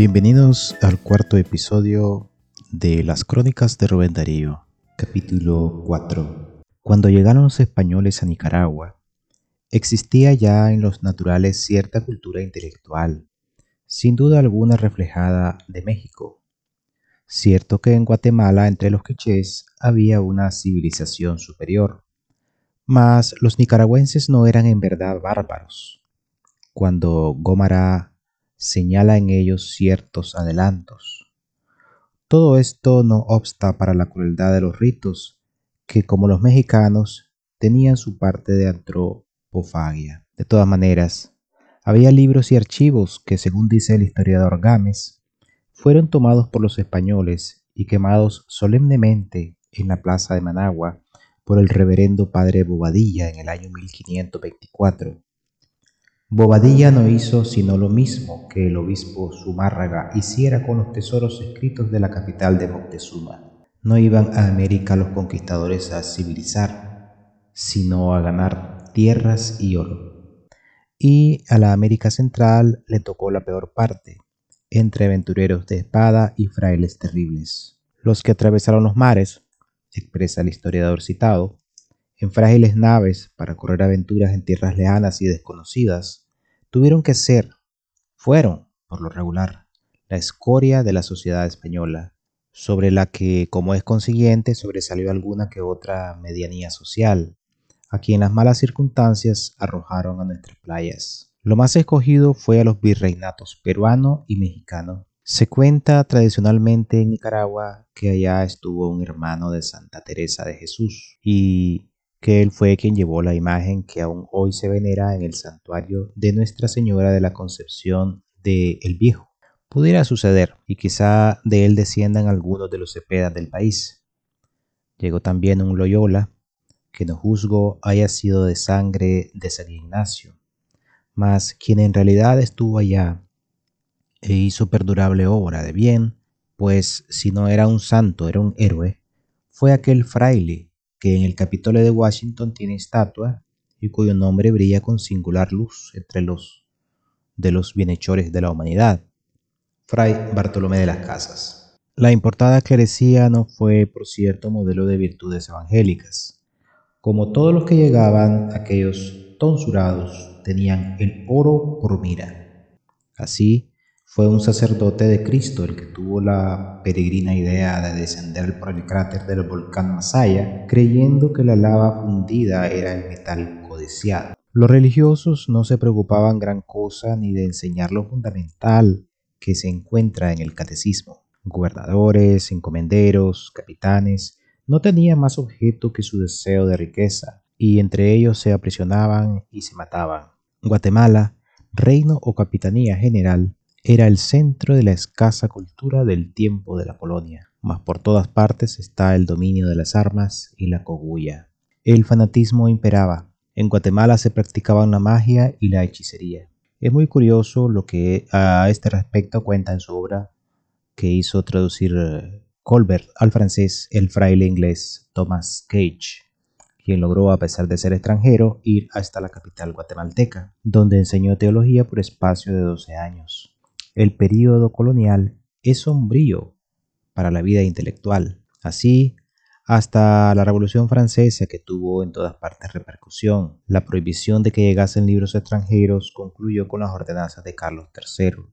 Bienvenidos al cuarto episodio de Las Crónicas de Rubén Darío, capítulo 4. Cuando llegaron los españoles a Nicaragua, existía ya en los naturales cierta cultura intelectual, sin duda alguna reflejada de México. Cierto que en Guatemala entre los quichés había una civilización superior, mas los nicaragüenses no eran en verdad bárbaros. Cuando Gómara señala en ellos ciertos adelantos. Todo esto no obsta para la crueldad de los ritos, que como los mexicanos tenían su parte de antropofagia. De todas maneras, había libros y archivos que, según dice el historiador Gámez, fueron tomados por los españoles y quemados solemnemente en la plaza de Managua por el reverendo padre Bobadilla en el año 1524. Bobadilla no hizo sino lo mismo que el obispo Zumárraga hiciera con los tesoros escritos de la capital de Moctezuma. No iban a América los conquistadores a civilizar, sino a ganar tierras y oro. Y a la América Central le tocó la peor parte, entre aventureros de espada y frailes terribles. Los que atravesaron los mares expresa el historiador citado, en frágiles naves para correr aventuras en tierras lejanas y desconocidas, tuvieron que ser, fueron, por lo regular, la escoria de la sociedad española, sobre la que, como es consiguiente, sobresalió alguna que otra medianía social, a quien las malas circunstancias arrojaron a nuestras playas. Lo más escogido fue a los virreinatos peruano y mexicano, se cuenta tradicionalmente en Nicaragua que allá estuvo un hermano de Santa Teresa de Jesús y que él fue quien llevó la imagen que aún hoy se venera en el santuario de Nuestra Señora de la Concepción de El Viejo. Pudiera suceder y quizá de él desciendan algunos de los cepedas del país. Llegó también un Loyola, que no juzgo haya sido de sangre de San Ignacio, mas quien en realidad estuvo allá e hizo perdurable obra de bien, pues si no era un santo, era un héroe, fue aquel fraile que en el Capitolio de Washington tiene estatua y cuyo nombre brilla con singular luz entre los de los bienhechores de la humanidad, Fray Bartolomé de las Casas. La importada clerecía no fue, por cierto, modelo de virtudes evangélicas. Como todos los que llegaban, aquellos tonsurados tenían el oro por mira. Así, fue un sacerdote de Cristo el que tuvo la peregrina idea de descender por el cráter del volcán Masaya, creyendo que la lava fundida era el metal codiciado. Los religiosos no se preocupaban gran cosa ni de enseñar lo fundamental que se encuentra en el catecismo. Gobernadores, encomenderos, capitanes, no tenían más objeto que su deseo de riqueza, y entre ellos se aprisionaban y se mataban. Guatemala, reino o capitanía general, era el centro de la escasa cultura del tiempo de la colonia, mas por todas partes está el dominio de las armas y la cogulla. El fanatismo imperaba. En Guatemala se practicaban la magia y la hechicería. Es muy curioso lo que a este respecto cuenta en su obra que hizo traducir eh, Colbert al francés el fraile inglés Thomas Cage, quien logró, a pesar de ser extranjero, ir hasta la capital guatemalteca, donde enseñó teología por espacio de 12 años el período colonial es sombrío para la vida intelectual. Así, hasta la Revolución Francesa, que tuvo en todas partes repercusión, la prohibición de que llegasen libros extranjeros concluyó con las ordenanzas de Carlos III.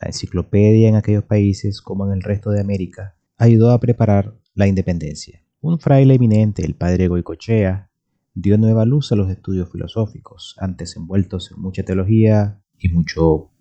La enciclopedia en aquellos países, como en el resto de América, ayudó a preparar la independencia. Un fraile eminente, el padre Goicochea, dio nueva luz a los estudios filosóficos, antes envueltos en mucha teología y mucho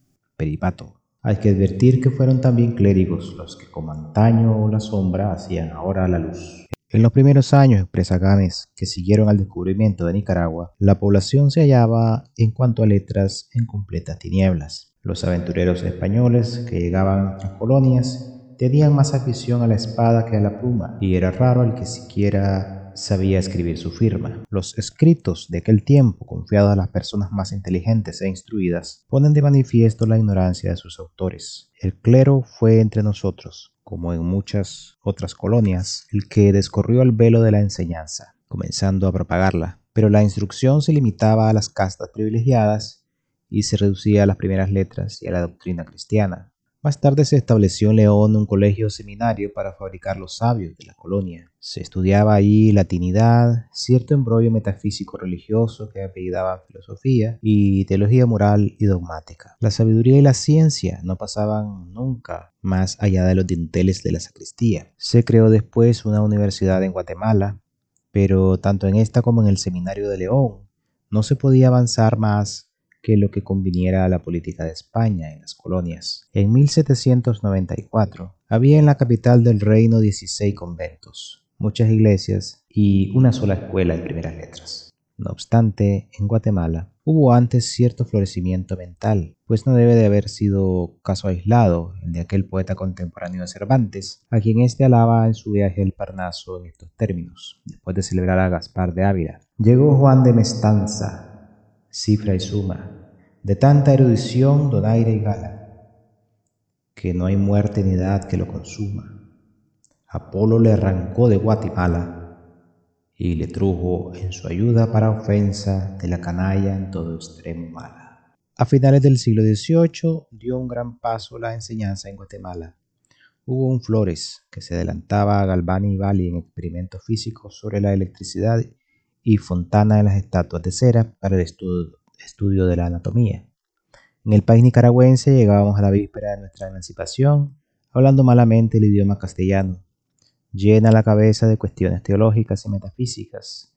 Hay que advertir que fueron también clérigos los que como antaño la sombra hacían ahora la luz. En los primeros años, expresa Gámez, que siguieron al descubrimiento de Nicaragua, la población se hallaba, en cuanto a letras, en completas tinieblas. Los aventureros españoles que llegaban a colonias tenían más afición a la espada que a la pluma, y era raro el que siquiera sabía escribir su firma. Los escritos de aquel tiempo, confiados a las personas más inteligentes e instruidas, ponen de manifiesto la ignorancia de sus autores. El clero fue entre nosotros, como en muchas otras colonias, el que descorrió el velo de la enseñanza, comenzando a propagarla. Pero la instrucción se limitaba a las castas privilegiadas y se reducía a las primeras letras y a la doctrina cristiana. Más tarde se estableció en León un colegio seminario para fabricar los sabios de la colonia. Se estudiaba allí latinidad, cierto embrollo metafísico religioso que apellidaba filosofía y teología moral y dogmática. La sabiduría y la ciencia no pasaban nunca más allá de los dinteles de la sacristía. Se creó después una universidad en Guatemala, pero tanto en esta como en el seminario de León no se podía avanzar más que lo que conviniera a la política de España en las colonias. En 1794 había en la capital del reino 16 conventos, muchas iglesias y una sola escuela de primeras letras. No obstante, en Guatemala hubo antes cierto florecimiento mental, pues no debe de haber sido caso aislado el de aquel poeta contemporáneo de Cervantes, a quien éste alaba en su viaje al Parnaso en estos términos, después de celebrar a Gaspar de Ávila. Llegó Juan de Mestanza, cifra y suma, de tanta erudición, donaire y gala, que no hay muerte ni edad que lo consuma. Apolo le arrancó de Guatemala y le trujo en su ayuda para ofensa de la canalla en todo extremo mala. A finales del siglo XVIII dio un gran paso la enseñanza en Guatemala. Hubo un Flores que se adelantaba a Galvani y Bali en experimentos físicos sobre la electricidad y Fontana de las estatuas de cera para el estudio, de la anatomía. En el país nicaragüense llegábamos a la víspera de nuestra emancipación, hablando malamente el idioma castellano, llena la cabeza de cuestiones teológicas y metafísicas,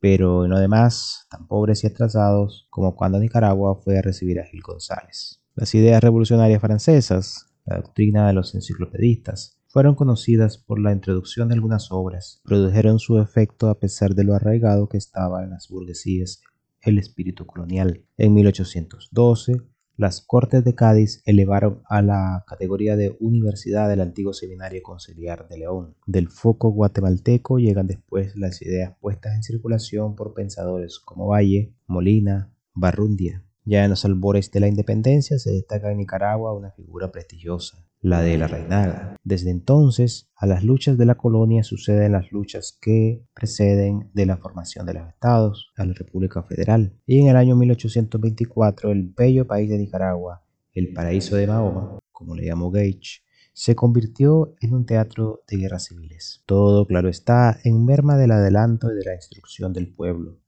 pero en lo demás tan pobres y atrasados como cuando Nicaragua fue a recibir a Gil González. Las ideas revolucionarias francesas, la doctrina de los enciclopedistas, fueron conocidas por la introducción de algunas obras, produjeron su efecto a pesar de lo arraigado que estaba en las burguesías el espíritu colonial. En 1812, las Cortes de Cádiz elevaron a la categoría de universidad del antiguo Seminario Conciliar de León. Del foco guatemalteco llegan después las ideas puestas en circulación por pensadores como Valle, Molina, Barrundia. Ya en los albores de la independencia se destaca en Nicaragua una figura prestigiosa, la de la reinaga. Desde entonces, a las luchas de la colonia suceden las luchas que preceden de la formación de los estados, a la República Federal. Y en el año 1824, el bello país de Nicaragua, el paraíso de Mahoma, como le llamó Gage, se convirtió en un teatro de guerras civiles. Todo, claro está, en merma del adelanto y de la instrucción del pueblo.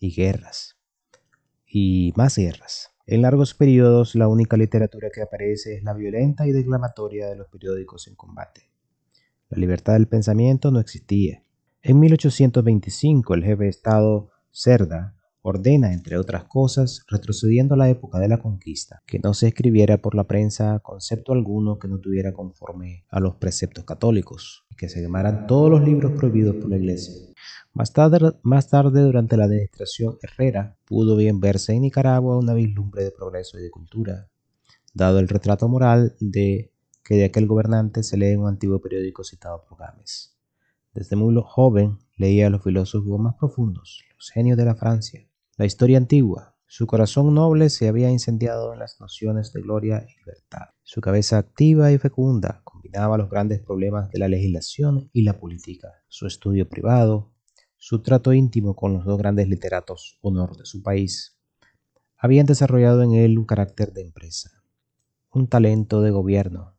Y guerras. Y más guerras. En largos periodos, la única literatura que aparece es la violenta y declamatoria de los periódicos en combate. La libertad del pensamiento no existía. En 1825, el jefe de Estado, Cerda, ordena, entre otras cosas, retrocediendo a la época de la conquista, que no se escribiera por la prensa concepto alguno que no tuviera conforme a los preceptos católicos, y que se quemaran todos los libros prohibidos por la Iglesia. Más tarde, durante la administración Herrera, pudo bien verse en Nicaragua una vislumbre de progreso y de cultura, dado el retrato moral de que de aquel gobernante se lee en un antiguo periódico citado por Gámez. Desde muy joven leía a los filósofos más profundos, los genios de la Francia, la historia antigua. Su corazón noble se había incendiado en las nociones de gloria y libertad. Su cabeza activa y fecunda combinaba los grandes problemas de la legislación y la política. Su estudio privado, su trato íntimo con los dos grandes literatos honor de su país, habían desarrollado en él un carácter de empresa, un talento de gobierno,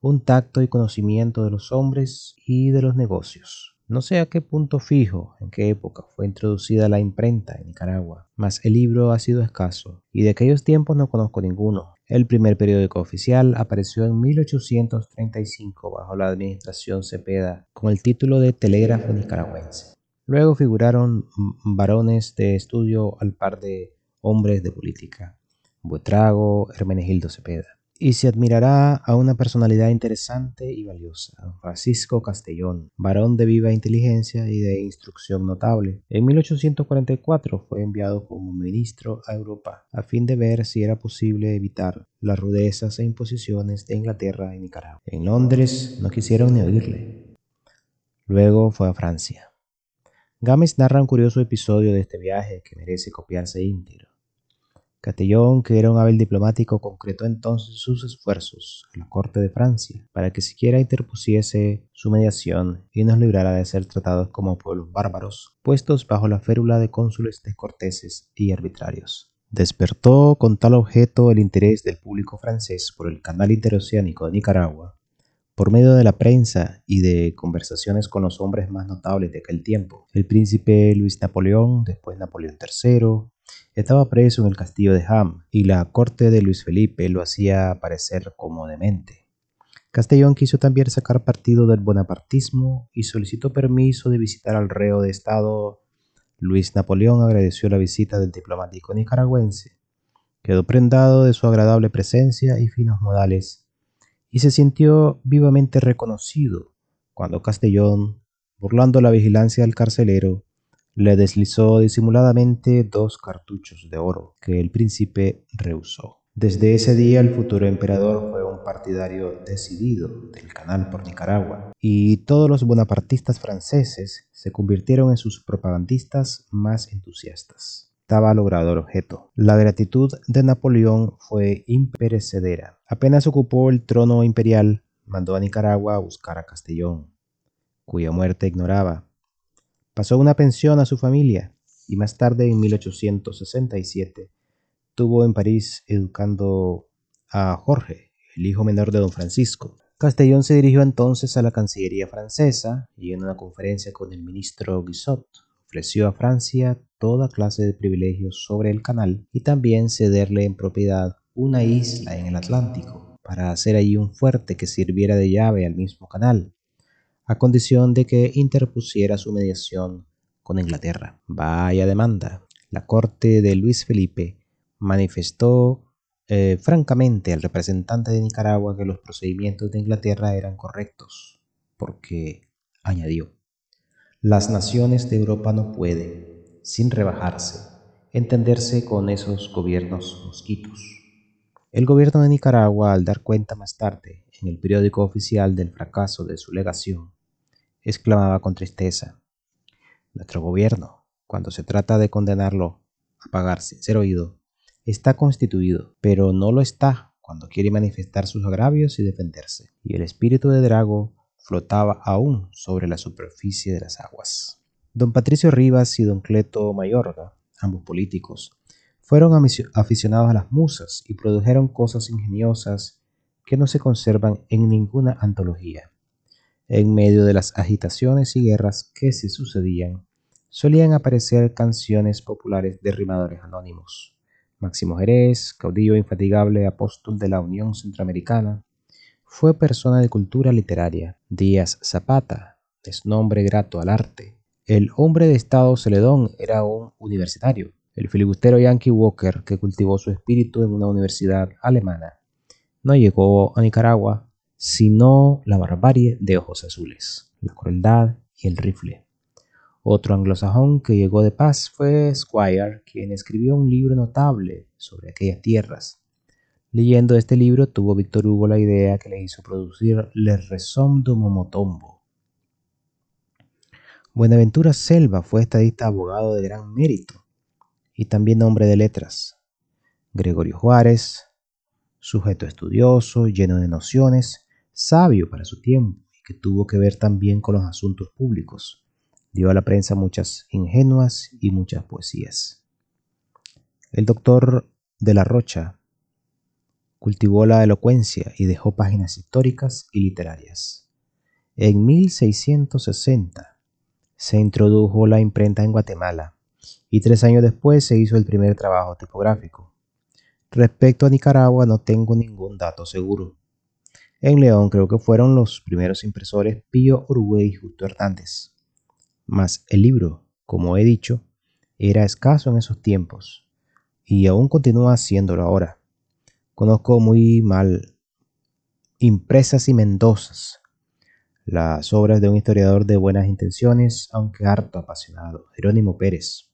un tacto y conocimiento de los hombres y de los negocios. No sé a qué punto fijo, en qué época fue introducida la imprenta en Nicaragua, mas el libro ha sido escaso, y de aquellos tiempos no conozco ninguno. El primer periódico oficial apareció en 1835 bajo la administración Cepeda, con el título de Telégrafo Nicaragüense. Luego figuraron varones de estudio al par de hombres de política, Buetrago, Hermenegildo Cepeda. Y se admirará a una personalidad interesante y valiosa, Francisco Castellón, varón de viva inteligencia y de instrucción notable. En 1844 fue enviado como ministro a Europa a fin de ver si era posible evitar las rudezas e imposiciones de Inglaterra y Nicaragua. En Londres no quisieron ni oírle. Luego fue a Francia. Gámez narra un curioso episodio de este viaje que merece copiarse íntegro. Castellón, que era un hábil diplomático, concretó entonces sus esfuerzos a la corte de Francia para que siquiera interpusiese su mediación y nos librara de ser tratados como pueblos bárbaros, puestos bajo la férula de cónsules descorteses y arbitrarios. despertó con tal objeto el interés del público francés por el canal interoceánico de Nicaragua, por medio de la prensa y de conversaciones con los hombres más notables de aquel tiempo. El príncipe Luis Napoleón, después Napoleón III, estaba preso en el castillo de Ham y la corte de Luis Felipe lo hacía parecer como demente. Castellón quiso también sacar partido del bonapartismo y solicitó permiso de visitar al reo de Estado. Luis Napoleón agradeció la visita del diplomático nicaragüense, quedó prendado de su agradable presencia y finos modales, y se sintió vivamente reconocido cuando Castellón, burlando la vigilancia del carcelero, le deslizó disimuladamente dos cartuchos de oro que el príncipe rehusó. Desde ese día el futuro emperador fue un partidario decidido del canal por Nicaragua y todos los bonapartistas franceses se convirtieron en sus propagandistas más entusiastas. Estaba logrado el objeto. La gratitud de Napoleón fue imperecedera. Apenas ocupó el trono imperial, mandó a Nicaragua a buscar a Castellón, cuya muerte ignoraba Pasó una pensión a su familia y más tarde, en 1867, tuvo en París educando a Jorge, el hijo menor de don Francisco. Castellón se dirigió entonces a la Cancillería francesa y en una conferencia con el ministro Guizot ofreció a Francia toda clase de privilegios sobre el canal y también cederle en propiedad una isla en el Atlántico para hacer allí un fuerte que sirviera de llave al mismo canal a condición de que interpusiera su mediación con Inglaterra. Vaya demanda. La corte de Luis Felipe manifestó eh, francamente al representante de Nicaragua que los procedimientos de Inglaterra eran correctos, porque, añadió, las naciones de Europa no pueden, sin rebajarse, entenderse con esos gobiernos mosquitos. El gobierno de Nicaragua, al dar cuenta más tarde en el periódico oficial del fracaso de su legación, exclamaba con tristeza. Nuestro gobierno, cuando se trata de condenarlo a pagar sin ser oído, está constituido, pero no lo está cuando quiere manifestar sus agravios y defenderse. Y el espíritu de Drago flotaba aún sobre la superficie de las aguas. Don Patricio Rivas y don Cleto Mayorga, ambos políticos, fueron aficionados a las musas y produjeron cosas ingeniosas que no se conservan en ninguna antología. En medio de las agitaciones y guerras que se sucedían, solían aparecer canciones populares de rimadores anónimos. Máximo Jerez, caudillo infatigable apóstol de la Unión Centroamericana, fue persona de cultura literaria. Díaz Zapata, es nombre grato al arte. El hombre de Estado Celedón era un universitario. El filibustero Yankee Walker, que cultivó su espíritu en una universidad alemana, no llegó a Nicaragua sino la barbarie de ojos azules, la crueldad y el rifle. Otro anglosajón que llegó de paz fue Squire, quien escribió un libro notable sobre aquellas tierras. Leyendo este libro tuvo Víctor Hugo la idea que le hizo producir Le Raison de Momotombo. Buenaventura Selva fue estadista abogado de gran mérito y también hombre de letras. Gregorio Juárez, sujeto estudioso, lleno de nociones, sabio para su tiempo y que tuvo que ver también con los asuntos públicos. Dio a la prensa muchas ingenuas y muchas poesías. El doctor de la Rocha cultivó la elocuencia y dejó páginas históricas y literarias. En 1660 se introdujo la imprenta en Guatemala y tres años después se hizo el primer trabajo tipográfico. Respecto a Nicaragua no tengo ningún dato seguro. En León creo que fueron los primeros impresores Pío Uruguay y Justo Hernández. Mas el libro, como he dicho, era escaso en esos tiempos y aún continúa haciéndolo ahora. Conozco muy mal impresas y mendozas las obras de un historiador de buenas intenciones, aunque harto apasionado, Jerónimo Pérez.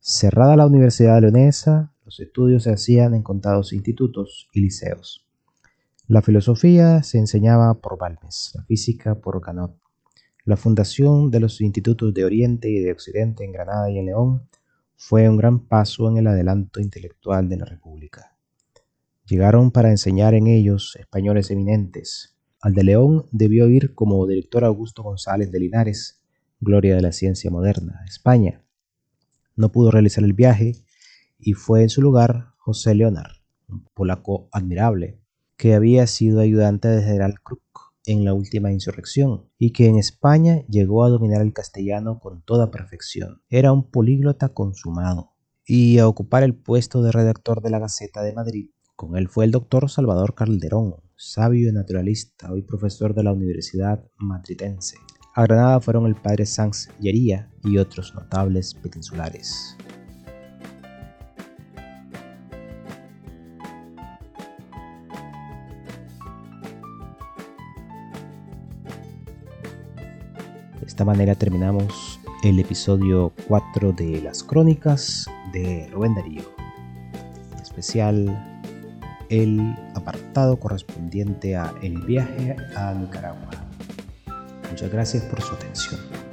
Cerrada la Universidad Leonesa, los estudios se hacían en contados institutos y liceos. La filosofía se enseñaba por Balmes, la física por Canot. La fundación de los institutos de Oriente y de Occidente en Granada y en León fue un gran paso en el adelanto intelectual de la República. Llegaron para enseñar en ellos españoles eminentes. Al de León debió ir como director Augusto González de Linares, gloria de la ciencia moderna, España. No pudo realizar el viaje y fue en su lugar José Leonard, un polaco admirable, que había sido ayudante de general Kruk en la última insurrección y que en España llegó a dominar el castellano con toda perfección. Era un políglota consumado y a ocupar el puesto de redactor de la Gaceta de Madrid. Con él fue el doctor Salvador Calderón, sabio y naturalista, hoy profesor de la Universidad Madridense. A Granada fueron el padre Sanz Llería y otros notables peninsulares. Esta manera terminamos el episodio 4 de las crónicas de Rubén Darío. En especial el apartado correspondiente a El viaje a Nicaragua. Muchas gracias por su atención.